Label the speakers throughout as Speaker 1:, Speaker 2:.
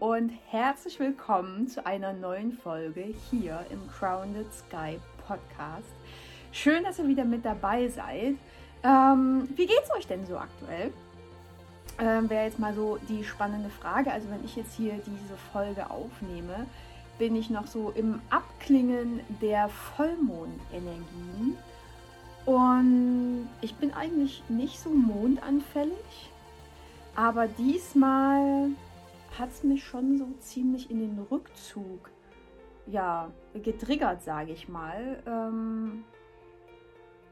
Speaker 1: und herzlich willkommen zu einer neuen Folge hier im Grounded Sky Podcast. Schön, dass ihr wieder mit dabei seid. Ähm, wie geht's euch denn so aktuell? Ähm, Wäre jetzt mal so die spannende Frage. Also wenn ich jetzt hier diese Folge aufnehme, bin ich noch so im Abklingen der Vollmondenergien. Und ich bin eigentlich nicht so mondanfällig, aber diesmal hat es mich schon so ziemlich in den Rückzug ja, getriggert, sage ich mal. Ähm,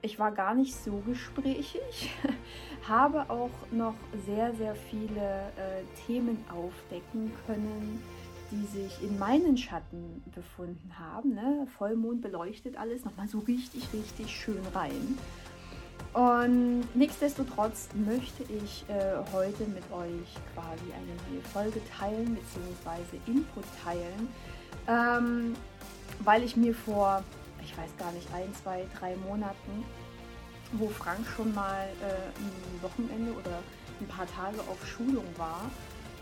Speaker 1: ich war gar nicht so gesprächig, habe auch noch sehr, sehr viele äh, Themen aufdecken können, die sich in meinen Schatten befunden haben. Ne? Vollmond beleuchtet alles nochmal so richtig, richtig schön rein. Und nichtsdestotrotz möchte ich äh, heute mit euch quasi eine neue Folge teilen, beziehungsweise Input teilen, ähm, weil ich mir vor, ich weiß gar nicht, ein, zwei, drei Monaten, wo Frank schon mal äh, ein Wochenende oder ein paar Tage auf Schulung war,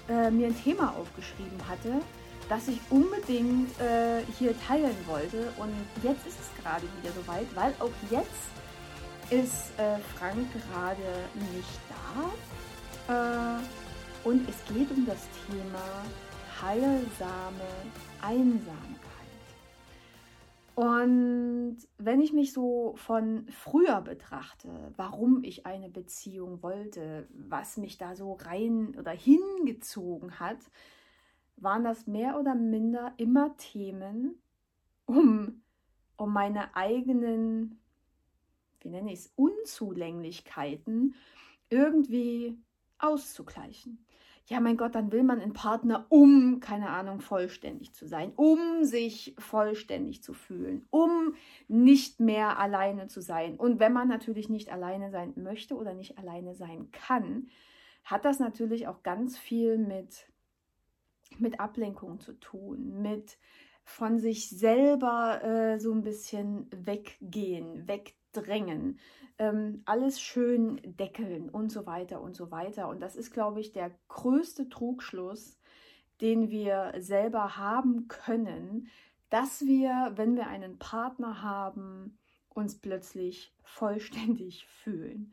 Speaker 1: äh, mir ein Thema aufgeschrieben hatte, das ich unbedingt äh, hier teilen wollte. Und jetzt ist es gerade wieder soweit, weil auch jetzt ist äh, Frank gerade nicht da. Äh, und es geht um das Thema heilsame Einsamkeit. Und wenn ich mich so von früher betrachte, warum ich eine Beziehung wollte, was mich da so rein oder hingezogen hat, waren das mehr oder minder immer Themen, um, um meine eigenen wie nenne ich es, Unzulänglichkeiten irgendwie auszugleichen. Ja, mein Gott, dann will man einen Partner, um, keine Ahnung, vollständig zu sein, um sich vollständig zu fühlen, um nicht mehr alleine zu sein. Und wenn man natürlich nicht alleine sein möchte oder nicht alleine sein kann, hat das natürlich auch ganz viel mit, mit Ablenkung zu tun, mit von sich selber äh, so ein bisschen weggehen, weg drängen, ähm, alles schön deckeln und so weiter und so weiter. Und das ist, glaube ich, der größte Trugschluss, den wir selber haben können, dass wir, wenn wir einen Partner haben, uns plötzlich vollständig fühlen.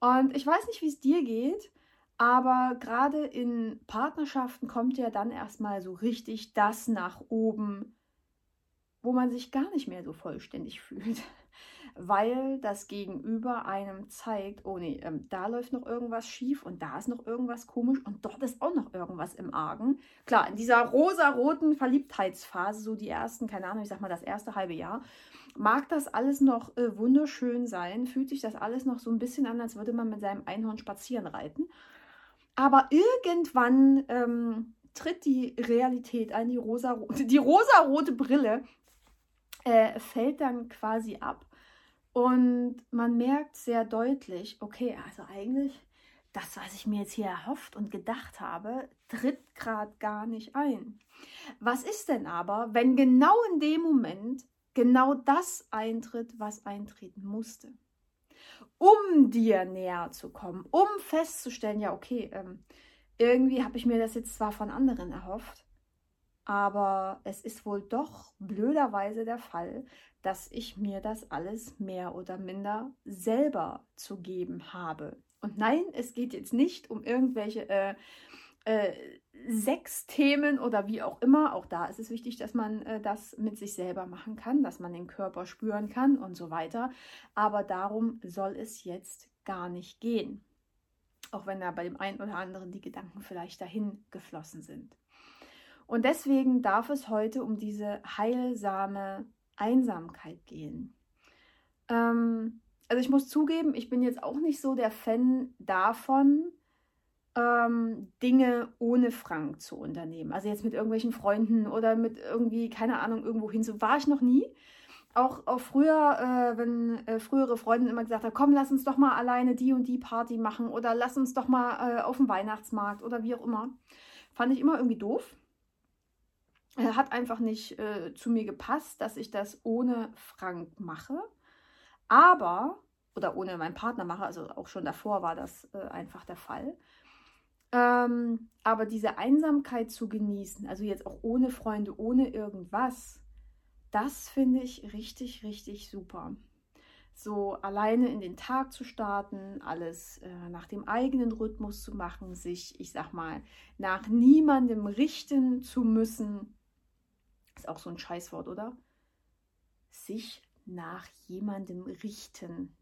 Speaker 1: Und ich weiß nicht, wie es dir geht, aber gerade in Partnerschaften kommt ja dann erstmal so richtig das nach oben, wo man sich gar nicht mehr so vollständig fühlt weil das Gegenüber einem zeigt, oh nee, ähm, da läuft noch irgendwas schief und da ist noch irgendwas komisch und dort ist auch noch irgendwas im Argen. Klar, in dieser rosa-roten Verliebtheitsphase, so die ersten, keine Ahnung, ich sag mal das erste halbe Jahr, mag das alles noch äh, wunderschön sein, fühlt sich das alles noch so ein bisschen an, als würde man mit seinem Einhorn spazieren reiten. Aber irgendwann ähm, tritt die Realität ein, die rosa-rote, rosa-rote Brille äh, fällt dann quasi ab und man merkt sehr deutlich, okay, also eigentlich das, was ich mir jetzt hier erhofft und gedacht habe, tritt gerade gar nicht ein. Was ist denn aber, wenn genau in dem Moment genau das eintritt, was eintreten musste? Um dir näher zu kommen, um festzustellen, ja, okay, ähm, irgendwie habe ich mir das jetzt zwar von anderen erhofft, aber es ist wohl doch blöderweise der Fall, dass ich mir das alles mehr oder minder selber zu geben habe. Und nein, es geht jetzt nicht um irgendwelche äh, äh, sechs Themen oder wie auch immer. Auch da ist es wichtig, dass man äh, das mit sich selber machen kann, dass man den Körper spüren kann und so weiter. Aber darum soll es jetzt gar nicht gehen. Auch wenn da bei dem einen oder anderen die Gedanken vielleicht dahin geflossen sind. Und deswegen darf es heute um diese heilsame Einsamkeit gehen. Ähm, also ich muss zugeben, ich bin jetzt auch nicht so der Fan davon, ähm, Dinge ohne Frank zu unternehmen. Also jetzt mit irgendwelchen Freunden oder mit irgendwie, keine Ahnung, irgendwo hin. So war ich noch nie. Auch, auch früher, äh, wenn äh, frühere Freundinnen immer gesagt haben, komm, lass uns doch mal alleine die und die Party machen oder lass uns doch mal äh, auf dem Weihnachtsmarkt oder wie auch immer. Fand ich immer irgendwie doof hat einfach nicht äh, zu mir gepasst, dass ich das ohne Frank mache. Aber, oder ohne meinen Partner mache, also auch schon davor war das äh, einfach der Fall. Ähm, aber diese Einsamkeit zu genießen, also jetzt auch ohne Freunde, ohne irgendwas, das finde ich richtig, richtig super. So alleine in den Tag zu starten, alles äh, nach dem eigenen Rhythmus zu machen, sich, ich sag mal, nach niemandem richten zu müssen. Ist auch so ein Scheißwort, oder? Sich nach jemandem richten.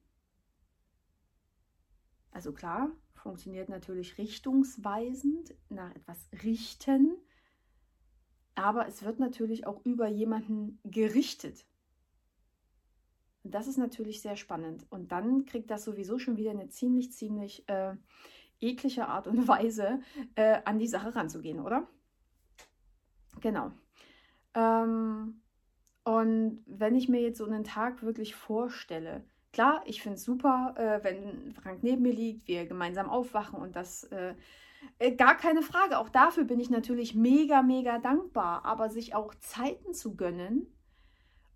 Speaker 1: Also klar, funktioniert natürlich richtungsweisend, nach etwas richten, aber es wird natürlich auch über jemanden gerichtet. Und das ist natürlich sehr spannend. Und dann kriegt das sowieso schon wieder eine ziemlich, ziemlich äh, eklige Art und Weise, äh, an die Sache ranzugehen, oder? Genau. Ähm, und wenn ich mir jetzt so einen Tag wirklich vorstelle, klar, ich finde es super, äh, wenn Frank neben mir liegt, wir gemeinsam aufwachen und das äh, äh, gar keine Frage. Auch dafür bin ich natürlich mega, mega dankbar. Aber sich auch Zeiten zu gönnen,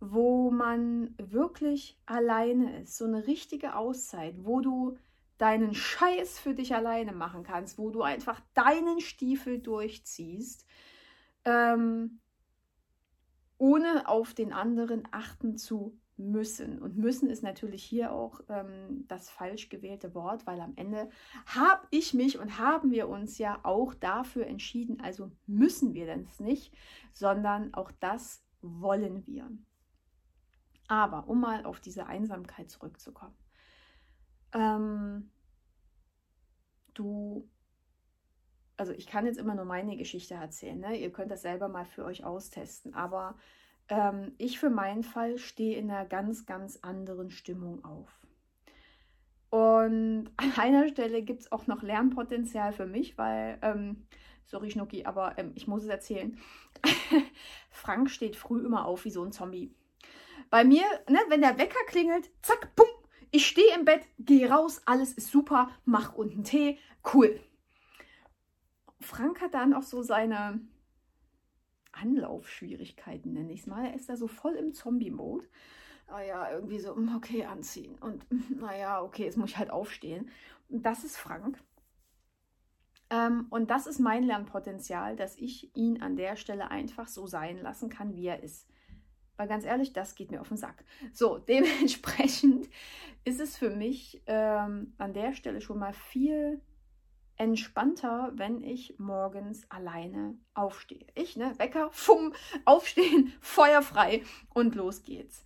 Speaker 1: wo man wirklich alleine ist, so eine richtige Auszeit, wo du deinen Scheiß für dich alleine machen kannst, wo du einfach deinen Stiefel durchziehst, ähm, ohne auf den anderen achten zu müssen. Und müssen ist natürlich hier auch ähm, das falsch gewählte Wort, weil am Ende habe ich mich und haben wir uns ja auch dafür entschieden, also müssen wir das nicht, sondern auch das wollen wir. Aber um mal auf diese Einsamkeit zurückzukommen. Ähm, du, also ich kann jetzt immer nur meine Geschichte erzählen, ne? ihr könnt das selber mal für euch austesten, aber ähm, ich für meinen Fall stehe in einer ganz, ganz anderen Stimmung auf. Und an einer Stelle gibt es auch noch Lernpotenzial für mich, weil, ähm, sorry Schnucki, aber ähm, ich muss es erzählen. Frank steht früh immer auf wie so ein Zombie. Bei mir, ne, wenn der Wecker klingelt, zack, bumm, ich stehe im Bett, gehe raus, alles ist super, mach unten Tee, cool. Frank hat dann auch so seine, Anlaufschwierigkeiten, nenne ich es mal. Er ist da so voll im Zombie-Mode. Naja, ah irgendwie so, hm, okay, anziehen. Und naja, okay, jetzt muss ich halt aufstehen. Und das ist Frank. Ähm, und das ist mein Lernpotenzial, dass ich ihn an der Stelle einfach so sein lassen kann, wie er ist. Weil ganz ehrlich, das geht mir auf den Sack. So, dementsprechend ist es für mich ähm, an der Stelle schon mal viel entspannter, wenn ich morgens alleine aufstehe. Ich, ne, Wecker, fumm, aufstehen, feuerfrei und los geht's.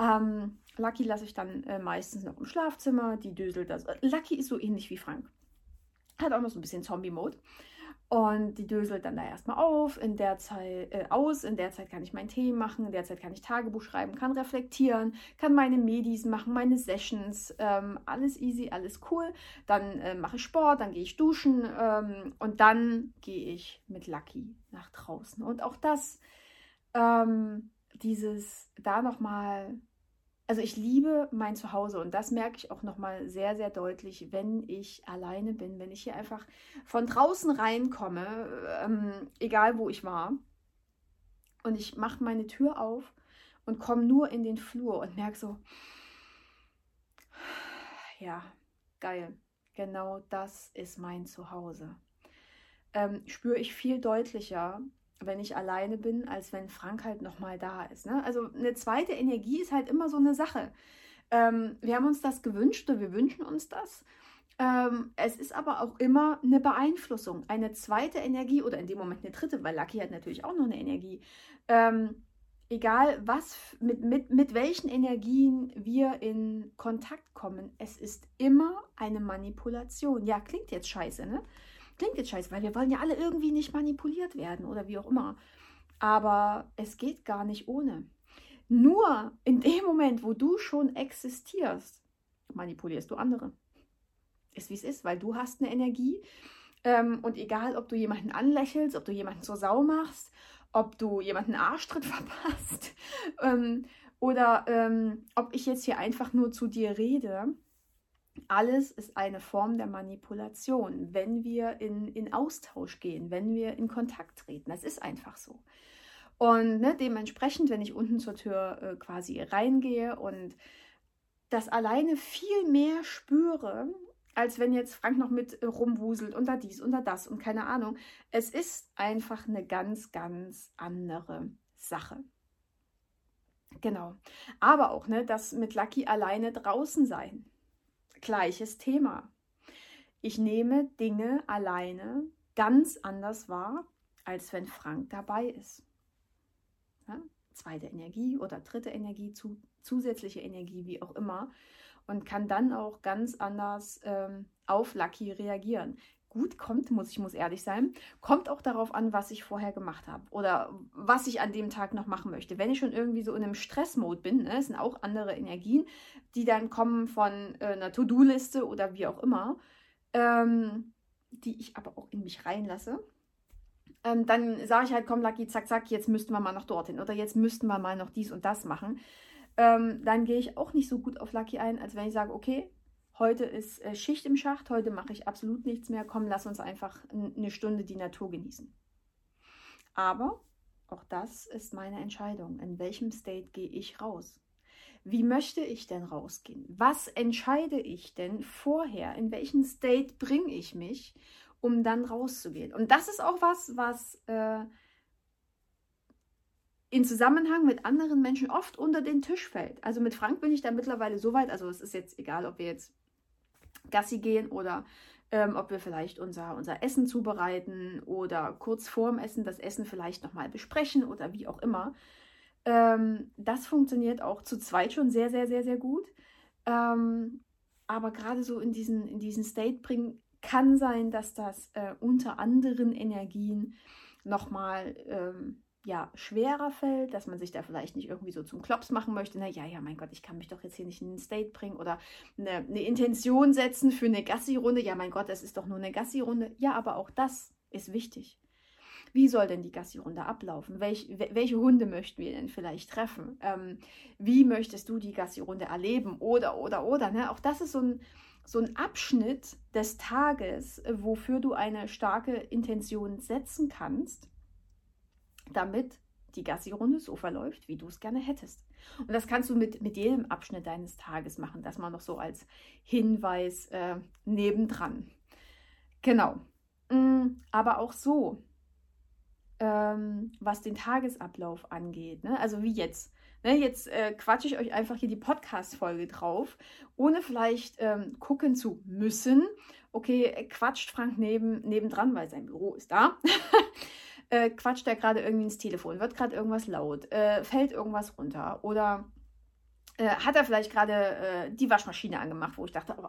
Speaker 1: Ähm, Lucky lasse ich dann äh, meistens noch im Schlafzimmer, die döselt das. Lucky ist so ähnlich wie Frank. Hat auch noch so ein bisschen Zombie-Mode. Und die döselt dann da erstmal auf, in der Zeit äh, aus. In der Zeit kann ich meinen Tee machen, in der Zeit kann ich Tagebuch schreiben, kann reflektieren, kann meine Medis machen, meine Sessions. Ähm, alles easy, alles cool. Dann äh, mache ich Sport, dann gehe ich duschen ähm, und dann gehe ich mit Lucky nach draußen. Und auch das, ähm, dieses da nochmal also ich liebe mein Zuhause und das merke ich auch nochmal sehr, sehr deutlich, wenn ich alleine bin, wenn ich hier einfach von draußen reinkomme, ähm, egal wo ich war, und ich mache meine Tür auf und komme nur in den Flur und merke so, ja, geil, genau das ist mein Zuhause. Ähm, spüre ich viel deutlicher, wenn ich alleine bin, als wenn Frank halt nochmal da ist. Ne? Also eine zweite Energie ist halt immer so eine Sache. Ähm, wir haben uns das gewünscht oder wir wünschen uns das. Ähm, es ist aber auch immer eine Beeinflussung. Eine zweite Energie oder in dem Moment eine dritte, weil Lucky hat natürlich auch noch eine Energie. Ähm, egal was, mit, mit, mit welchen Energien wir in Kontakt kommen, es ist immer eine Manipulation. Ja, klingt jetzt scheiße, ne? Klingt jetzt scheiße, weil wir wollen ja alle irgendwie nicht manipuliert werden oder wie auch immer. Aber es geht gar nicht ohne. Nur in dem Moment, wo du schon existierst, manipulierst du andere. Ist wie es ist, weil du hast eine Energie. Ähm, und egal, ob du jemanden anlächelst, ob du jemanden zur Sau machst, ob du jemanden Arschtritt verpasst ähm, oder ähm, ob ich jetzt hier einfach nur zu dir rede, alles ist eine Form der Manipulation, wenn wir in, in Austausch gehen, wenn wir in Kontakt treten. Das ist einfach so. Und ne, dementsprechend, wenn ich unten zur Tür äh, quasi reingehe und das alleine viel mehr spüre, als wenn jetzt Frank noch mit rumwuselt und da dies und da das und keine Ahnung. Es ist einfach eine ganz, ganz andere Sache. Genau. Aber auch, ne, das mit Lucky alleine draußen sein. Gleiches Thema. Ich nehme Dinge alleine ganz anders wahr, als wenn Frank dabei ist. Ja? Zweite Energie oder dritte Energie, zu, zusätzliche Energie, wie auch immer. Und kann dann auch ganz anders ähm, auf Lucky reagieren gut kommt, muss ich muss ehrlich sein, kommt auch darauf an, was ich vorher gemacht habe oder was ich an dem Tag noch machen möchte. Wenn ich schon irgendwie so in einem Stressmode bin, ne, sind auch andere Energien, die dann kommen von äh, einer To-Do-Liste oder wie auch immer, ähm, die ich aber auch in mich reinlasse. Ähm, dann sage ich halt, komm, Lucky, zack, zack, jetzt müssten wir mal noch dorthin oder jetzt müssten wir mal noch dies und das machen. Ähm, dann gehe ich auch nicht so gut auf Lucky ein, als wenn ich sage, okay, heute ist äh, Schicht im Schacht, heute mache ich absolut nichts mehr, komm, lass uns einfach eine Stunde die Natur genießen. Aber auch das ist meine Entscheidung. In welchem State gehe ich raus? Wie möchte ich denn rausgehen? Was entscheide ich denn vorher? In welchen State bringe ich mich, um dann rauszugehen? Und das ist auch was, was äh, in Zusammenhang mit anderen Menschen oft unter den Tisch fällt. Also mit Frank bin ich da mittlerweile so weit, also es ist jetzt egal, ob wir jetzt Gassi gehen oder ähm, ob wir vielleicht unser, unser Essen zubereiten oder kurz vorm Essen das Essen vielleicht nochmal besprechen oder wie auch immer. Ähm, das funktioniert auch zu zweit schon sehr, sehr, sehr, sehr gut. Ähm, aber gerade so in diesen, in diesen State bringen, kann sein, dass das äh, unter anderen Energien nochmal ähm, ja, schwerer fällt, dass man sich da vielleicht nicht irgendwie so zum Klops machen möchte. Na ja, ja, mein Gott, ich kann mich doch jetzt hier nicht in den State bringen oder eine, eine Intention setzen für eine Gassi-Runde. Ja, mein Gott, das ist doch nur eine Gassi-Runde. Ja, aber auch das ist wichtig. Wie soll denn die Gassi-Runde ablaufen? Welch, welche Hunde möchten wir denn vielleicht treffen? Ähm, wie möchtest du die Gassi-Runde erleben? Oder, oder, oder. Ne? Auch das ist so ein, so ein Abschnitt des Tages, wofür du eine starke Intention setzen kannst damit die Gassi-Runde so verläuft, wie du es gerne hättest. Und das kannst du mit, mit jedem Abschnitt deines Tages machen, das mal noch so als Hinweis äh, nebendran. Genau. Mm, aber auch so, ähm, was den Tagesablauf angeht, ne? also wie jetzt. Ne? Jetzt äh, quatsche ich euch einfach hier die Podcast-Folge drauf, ohne vielleicht ähm, gucken zu müssen. Okay, quatscht Frank neben, nebendran, weil sein Büro ist da. äh, quatscht er gerade irgendwie ins Telefon, wird gerade irgendwas laut, äh, fällt irgendwas runter oder äh, hat er vielleicht gerade äh, die Waschmaschine angemacht, wo ich dachte, oh,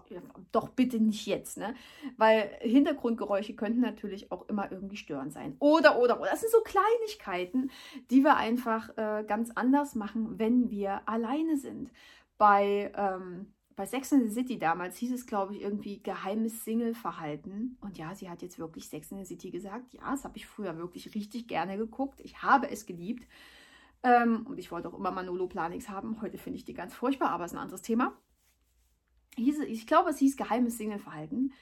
Speaker 1: doch bitte nicht jetzt, ne? Weil Hintergrundgeräusche könnten natürlich auch immer irgendwie störend sein. Oder, oder, oder. Das sind so Kleinigkeiten, die wir einfach äh, ganz anders machen, wenn wir alleine sind. Bei ähm, bei Sex in the City damals hieß es, glaube ich, irgendwie geheimes Single-Verhalten. Und ja, sie hat jetzt wirklich Sex in the City gesagt. Ja, das habe ich früher wirklich richtig gerne geguckt. Ich habe es geliebt. Ähm, und ich wollte auch immer Manolo Planix haben. Heute finde ich die ganz furchtbar, aber ist ein anderes Thema. Hieß, ich glaube, es hieß geheimes Single-Verhalten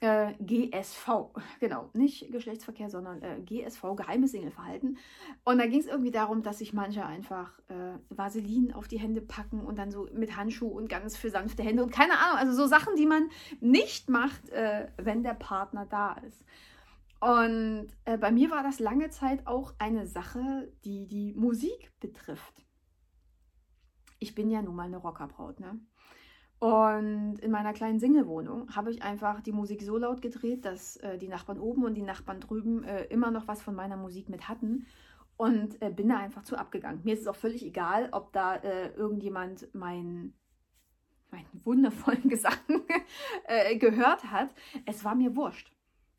Speaker 1: äh, GSV, genau, nicht Geschlechtsverkehr, sondern äh, GSV, geheimes Singleverhalten. Und da ging es irgendwie darum, dass sich manche einfach äh, Vaseline auf die Hände packen und dann so mit Handschuh und ganz für sanfte Hände und keine Ahnung, also so Sachen, die man nicht macht, äh, wenn der Partner da ist. Und äh, bei mir war das lange Zeit auch eine Sache, die die Musik betrifft. Ich bin ja nun mal eine Rockerbraut, ne? Und in meiner kleinen Single-Wohnung habe ich einfach die Musik so laut gedreht, dass äh, die Nachbarn oben und die Nachbarn drüben äh, immer noch was von meiner Musik mit hatten. Und äh, bin da einfach zu abgegangen. Mir ist es auch völlig egal, ob da äh, irgendjemand meinen meinen wundervollen Gesang äh, gehört hat. Es war mir wurscht.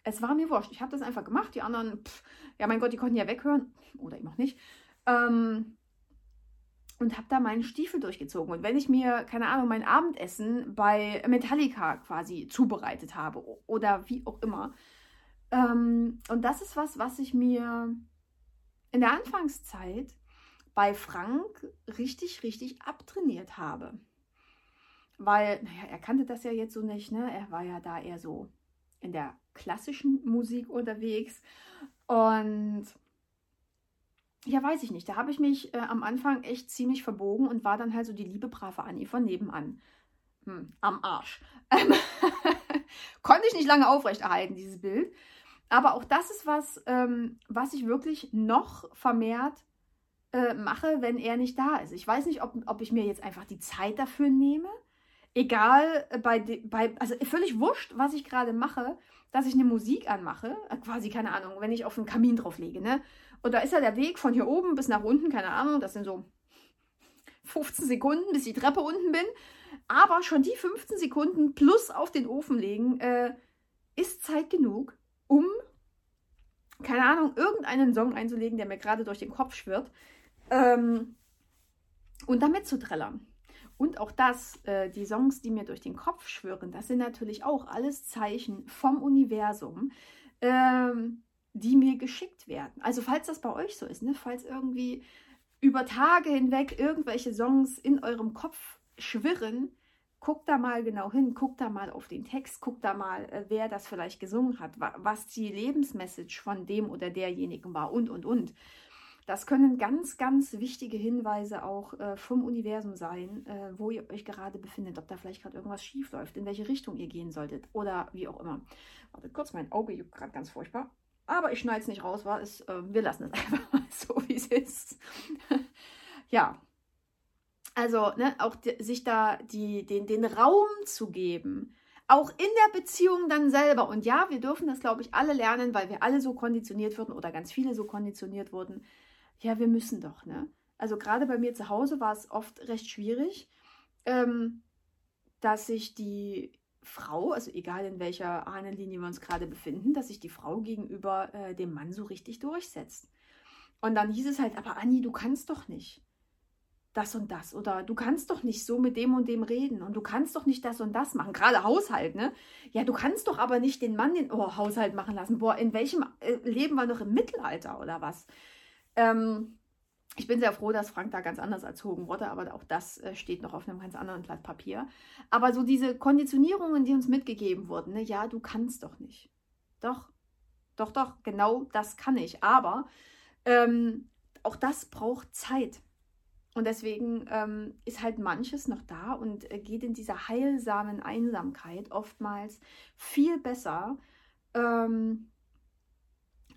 Speaker 1: Es war mir wurscht. Ich habe das einfach gemacht. Die anderen, pff, ja mein Gott, die konnten ja weghören. Oder eben auch nicht. Ähm, und habe da meinen Stiefel durchgezogen. Und wenn ich mir, keine Ahnung, mein Abendessen bei Metallica quasi zubereitet habe oder wie auch immer. Ähm, und das ist was, was ich mir in der Anfangszeit bei Frank richtig, richtig abtrainiert habe. Weil, naja, er kannte das ja jetzt so nicht, ne? Er war ja da eher so in der klassischen Musik unterwegs. Und ja, weiß ich nicht. Da habe ich mich äh, am Anfang echt ziemlich verbogen und war dann halt so die liebe brave Annie von nebenan. Hm, am Arsch. Ähm, Konnte ich nicht lange aufrechterhalten, dieses Bild. Aber auch das ist was, ähm, was ich wirklich noch vermehrt äh, mache, wenn er nicht da ist. Ich weiß nicht, ob, ob ich mir jetzt einfach die Zeit dafür nehme. Egal, äh, bei, bei, also völlig wurscht, was ich gerade mache, dass ich eine Musik anmache, äh, quasi, keine Ahnung, wenn ich auf den Kamin drauf lege, ne? Und da ist ja der Weg von hier oben bis nach unten, keine Ahnung, das sind so 15 Sekunden, bis die Treppe unten bin. Aber schon die 15 Sekunden plus auf den Ofen legen, äh, ist Zeit genug, um, keine Ahnung, irgendeinen Song einzulegen, der mir gerade durch den Kopf schwirrt. Ähm, und damit zu trällern. Und auch das, äh, die Songs, die mir durch den Kopf schwirren, das sind natürlich auch alles Zeichen vom Universum, ähm, die mir geschickt werden. Also falls das bei euch so ist, ne, falls irgendwie über Tage hinweg irgendwelche Songs in eurem Kopf schwirren, guckt da mal genau hin, guckt da mal auf den Text, guckt da mal, äh, wer das vielleicht gesungen hat, was die Lebensmessage von dem oder derjenigen war und, und, und. Das können ganz, ganz wichtige Hinweise auch äh, vom Universum sein, äh, wo ihr euch gerade befindet, ob da vielleicht gerade irgendwas schief läuft, in welche Richtung ihr gehen solltet oder wie auch immer. Warte kurz, mein Auge juckt gerade ganz furchtbar. Aber ich schneide es nicht raus, war es, äh, wir lassen es einfach mal so, wie es ist. ja, also ne, auch sich da die, den, den Raum zu geben, auch in der Beziehung dann selber. Und ja, wir dürfen das, glaube ich, alle lernen, weil wir alle so konditioniert wurden oder ganz viele so konditioniert wurden. Ja, wir müssen doch, ne? Also gerade bei mir zu Hause war es oft recht schwierig, ähm, dass sich die Frau, also egal in welcher Ahnenlinie wir uns gerade befinden, dass sich die Frau gegenüber äh, dem Mann so richtig durchsetzt. Und dann hieß es halt, aber Anni, du kannst doch nicht das und das oder du kannst doch nicht so mit dem und dem reden und du kannst doch nicht das und das machen, gerade Haushalt, ne? Ja, du kannst doch aber nicht den Mann den oh, Haushalt machen lassen. Boah, in welchem äh, leben wir noch im Mittelalter oder was? Ähm, ich bin sehr froh, dass Frank da ganz anders erzogen wurde, aber auch das äh, steht noch auf einem ganz anderen Blatt Papier. Aber so diese Konditionierungen, die uns mitgegeben wurden, ne? ja, du kannst doch nicht. Doch, doch, doch, genau das kann ich. Aber ähm, auch das braucht Zeit. Und deswegen ähm, ist halt manches noch da und äh, geht in dieser heilsamen Einsamkeit oftmals viel besser, ähm,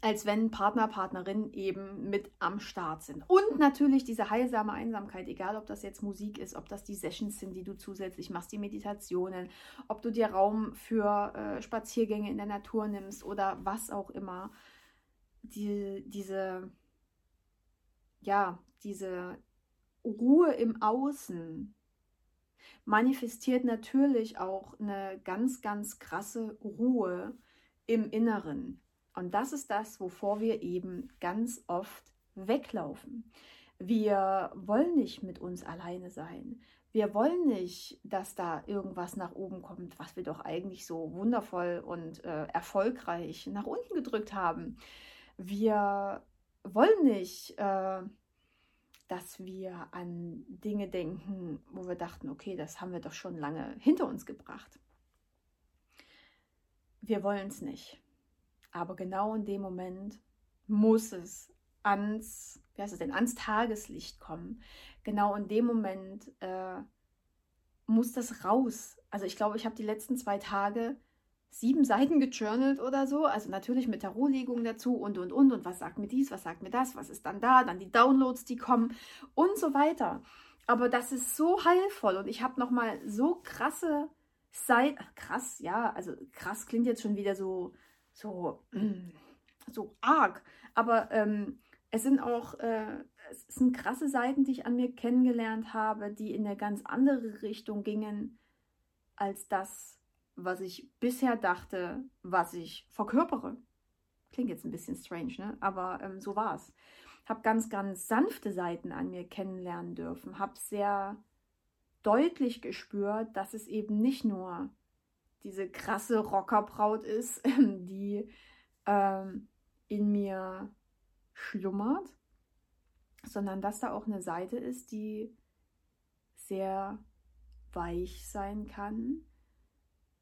Speaker 1: als wenn Partner, Partnerin eben mit am Start sind. Und natürlich diese heilsame Einsamkeit, egal ob das jetzt Musik ist, ob das die Sessions sind, die du zusätzlich machst, die Meditationen, ob du dir Raum für äh, Spaziergänge in der Natur nimmst oder was auch immer. Die, diese, ja, diese Ruhe im Außen manifestiert natürlich auch eine ganz, ganz krasse Ruhe im Inneren. Und das ist das, wovor wir eben ganz oft weglaufen. Wir wollen nicht mit uns alleine sein. Wir wollen nicht, dass da irgendwas nach oben kommt, was wir doch eigentlich so wundervoll und äh, erfolgreich nach unten gedrückt haben. Wir wollen nicht, äh, dass wir an Dinge denken, wo wir dachten, okay, das haben wir doch schon lange hinter uns gebracht. Wir wollen es nicht. Aber genau in dem Moment muss es ans, wie heißt es denn, ans Tageslicht kommen. Genau in dem Moment äh, muss das raus. Also ich glaube, ich habe die letzten zwei Tage sieben Seiten gejournalt oder so. Also natürlich mit Tarotlegungen dazu und und und. Und was sagt mir dies, was sagt mir das, was ist dann da, dann die Downloads, die kommen und so weiter. Aber das ist so heilvoll und ich habe nochmal so krasse Seiten. Krass, ja, also krass klingt jetzt schon wieder so, so, so arg. Aber ähm, es sind auch, äh, es sind krasse Seiten, die ich an mir kennengelernt habe, die in eine ganz andere Richtung gingen als das, was ich bisher dachte, was ich verkörpere. Klingt jetzt ein bisschen strange, ne? aber ähm, so war es. Habe ganz, ganz sanfte Seiten an mir kennenlernen dürfen. Habe sehr deutlich gespürt, dass es eben nicht nur diese krasse Rockerbraut ist, die ähm, in mir schlummert, sondern dass da auch eine Seite ist, die sehr weich sein kann,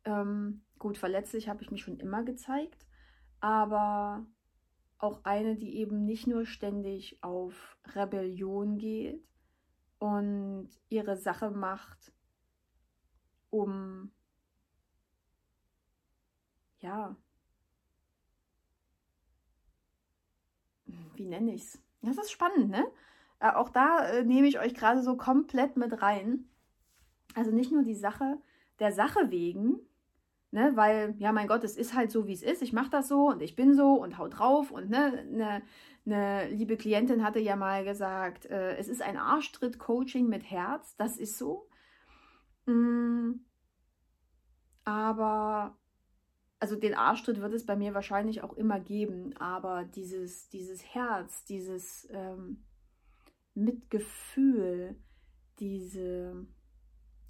Speaker 1: ähm, gut, verletzlich habe ich mich schon immer gezeigt, aber auch eine, die eben nicht nur ständig auf Rebellion geht und ihre Sache macht, um ja, wie nenne ich es? Das ist spannend, ne? Äh, auch da äh, nehme ich euch gerade so komplett mit rein. Also nicht nur die Sache der Sache wegen, ne, weil, ja, mein Gott, es ist halt so, wie es ist. Ich mache das so und ich bin so und hau drauf. Und ne, ne, eine liebe Klientin hatte ja mal gesagt, äh, es ist ein Arschtritt-Coaching mit Herz. Das ist so. Mm, aber also den Arschtritt wird es bei mir wahrscheinlich auch immer geben, aber dieses, dieses Herz, dieses ähm, Mitgefühl, diese,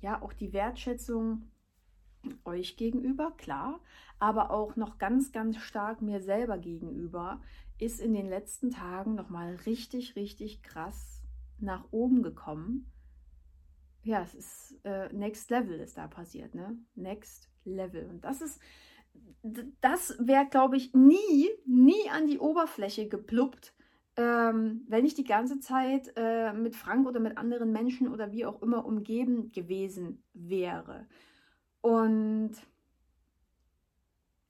Speaker 1: ja, auch die Wertschätzung euch gegenüber, klar, aber auch noch ganz, ganz stark mir selber gegenüber, ist in den letzten Tagen nochmal richtig, richtig krass nach oben gekommen. Ja, es ist äh, Next Level ist da passiert, ne? Next Level. Und das ist, das wäre, glaube ich, nie, nie an die Oberfläche gepluppt, ähm, wenn ich die ganze Zeit äh, mit Frank oder mit anderen Menschen oder wie auch immer umgeben gewesen wäre. Und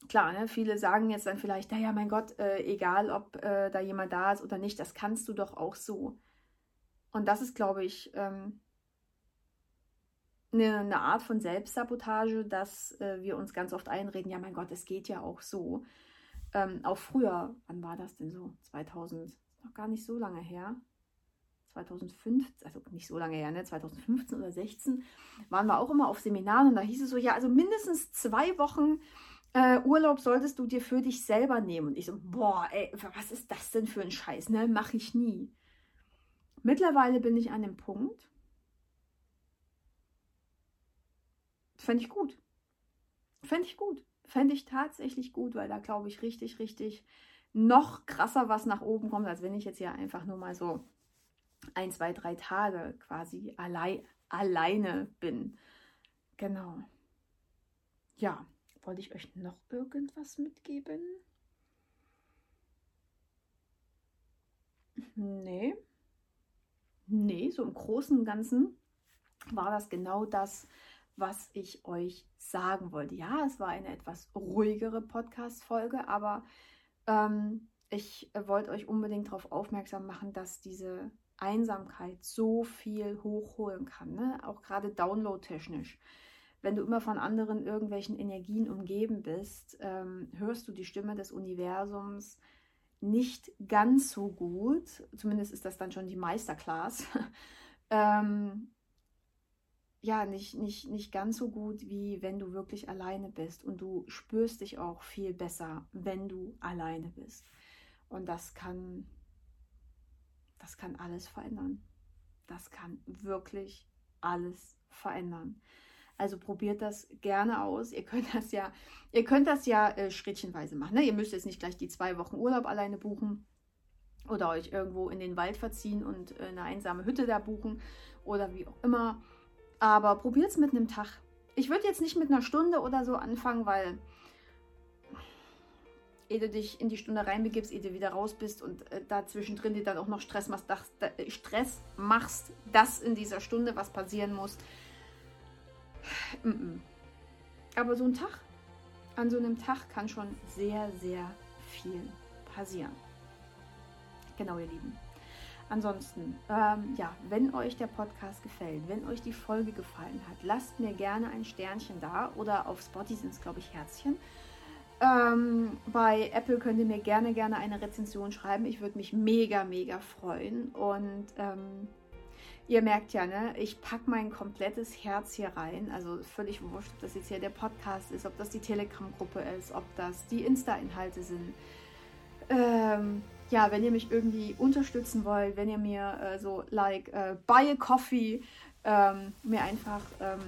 Speaker 1: klar, ne, viele sagen jetzt dann vielleicht, naja, mein Gott, äh, egal ob äh, da jemand da ist oder nicht, das kannst du doch auch so. Und das ist, glaube ich, ähm, eine, eine Art von Selbstsabotage, dass äh, wir uns ganz oft einreden, ja mein Gott, es geht ja auch so. Ähm, auch früher, wann war das denn so? 2000, noch gar nicht so lange her. 2005, also nicht so lange her, ne? 2015 oder 16, waren wir auch immer auf Seminaren und da hieß es so, ja, also mindestens zwei Wochen äh, Urlaub solltest du dir für dich selber nehmen. Und ich so, boah, ey, was ist das denn für ein Scheiß, ne? Mache ich nie. Mittlerweile bin ich an dem Punkt, Fände ich gut. Fände ich gut. Fände ich tatsächlich gut, weil da glaube ich richtig, richtig noch krasser was nach oben kommt, als wenn ich jetzt hier einfach nur mal so ein, zwei, drei Tage quasi allein, alleine bin. Genau. Ja, wollte ich euch noch irgendwas mitgeben? Nee. Nee, so im Großen und Ganzen war das genau das, was ich euch sagen wollte. Ja, es war eine etwas ruhigere Podcast-Folge, aber ähm, ich wollte euch unbedingt darauf aufmerksam machen, dass diese Einsamkeit so viel hochholen kann, ne? auch gerade download-technisch. Wenn du immer von anderen irgendwelchen Energien umgeben bist, ähm, hörst du die Stimme des Universums nicht ganz so gut. Zumindest ist das dann schon die Meisterclass. ähm, ja, nicht, nicht, nicht ganz so gut, wie wenn du wirklich alleine bist. Und du spürst dich auch viel besser, wenn du alleine bist. Und das kann, das kann alles verändern. Das kann wirklich alles verändern. Also probiert das gerne aus. Ihr könnt das ja, ihr könnt das ja äh, schrittchenweise machen. Ne? Ihr müsst jetzt nicht gleich die zwei Wochen Urlaub alleine buchen oder euch irgendwo in den Wald verziehen und äh, eine einsame Hütte da buchen oder wie auch immer aber probiert es mit einem Tag. Ich würde jetzt nicht mit einer Stunde oder so anfangen, weil ehe du dich in die Stunde reinbegibst, ehe du wieder raus bist und äh, da zwischendrin dir dann auch noch Stress machst, das, da, Stress machst, das in dieser Stunde, was passieren muss. Mm -mm. Aber so ein Tag, an so einem Tag kann schon sehr, sehr viel passieren. Genau, ihr Lieben. Ansonsten, ähm, ja, wenn euch der Podcast gefällt, wenn euch die Folge gefallen hat, lasst mir gerne ein Sternchen da oder auf Spotify sind es, glaube ich, Herzchen. Ähm, bei Apple könnt ihr mir gerne, gerne eine Rezension schreiben. Ich würde mich mega, mega freuen. Und ähm, ihr merkt ja, ne, ich packe mein komplettes Herz hier rein. Also völlig wurscht, ob das jetzt hier der Podcast ist, ob das die Telegram-Gruppe ist, ob das die Insta-Inhalte sind. Ähm, ja, wenn ihr mich irgendwie unterstützen wollt, wenn ihr mir äh, so like äh, buy a coffee ähm, mir einfach ähm,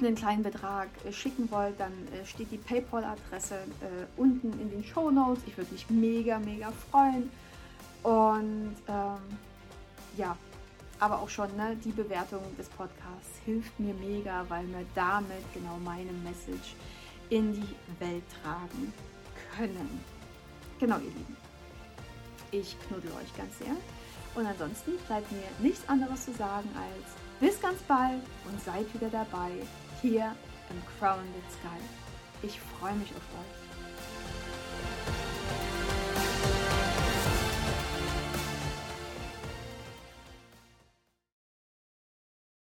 Speaker 1: einen kleinen Betrag äh, schicken wollt, dann äh, steht die PayPal-Adresse äh, unten in den Show Notes. Ich würde mich mega, mega freuen. Und ähm, ja, aber auch schon ne, die Bewertung des Podcasts hilft mir mega, weil wir damit genau meine Message in die Welt tragen können. Genau, ihr Lieben. Ich knuddel euch ganz sehr. Und ansonsten bleibt mir nichts anderes zu sagen als bis ganz bald und seid wieder dabei hier im Crowned Sky. Ich freue mich auf euch.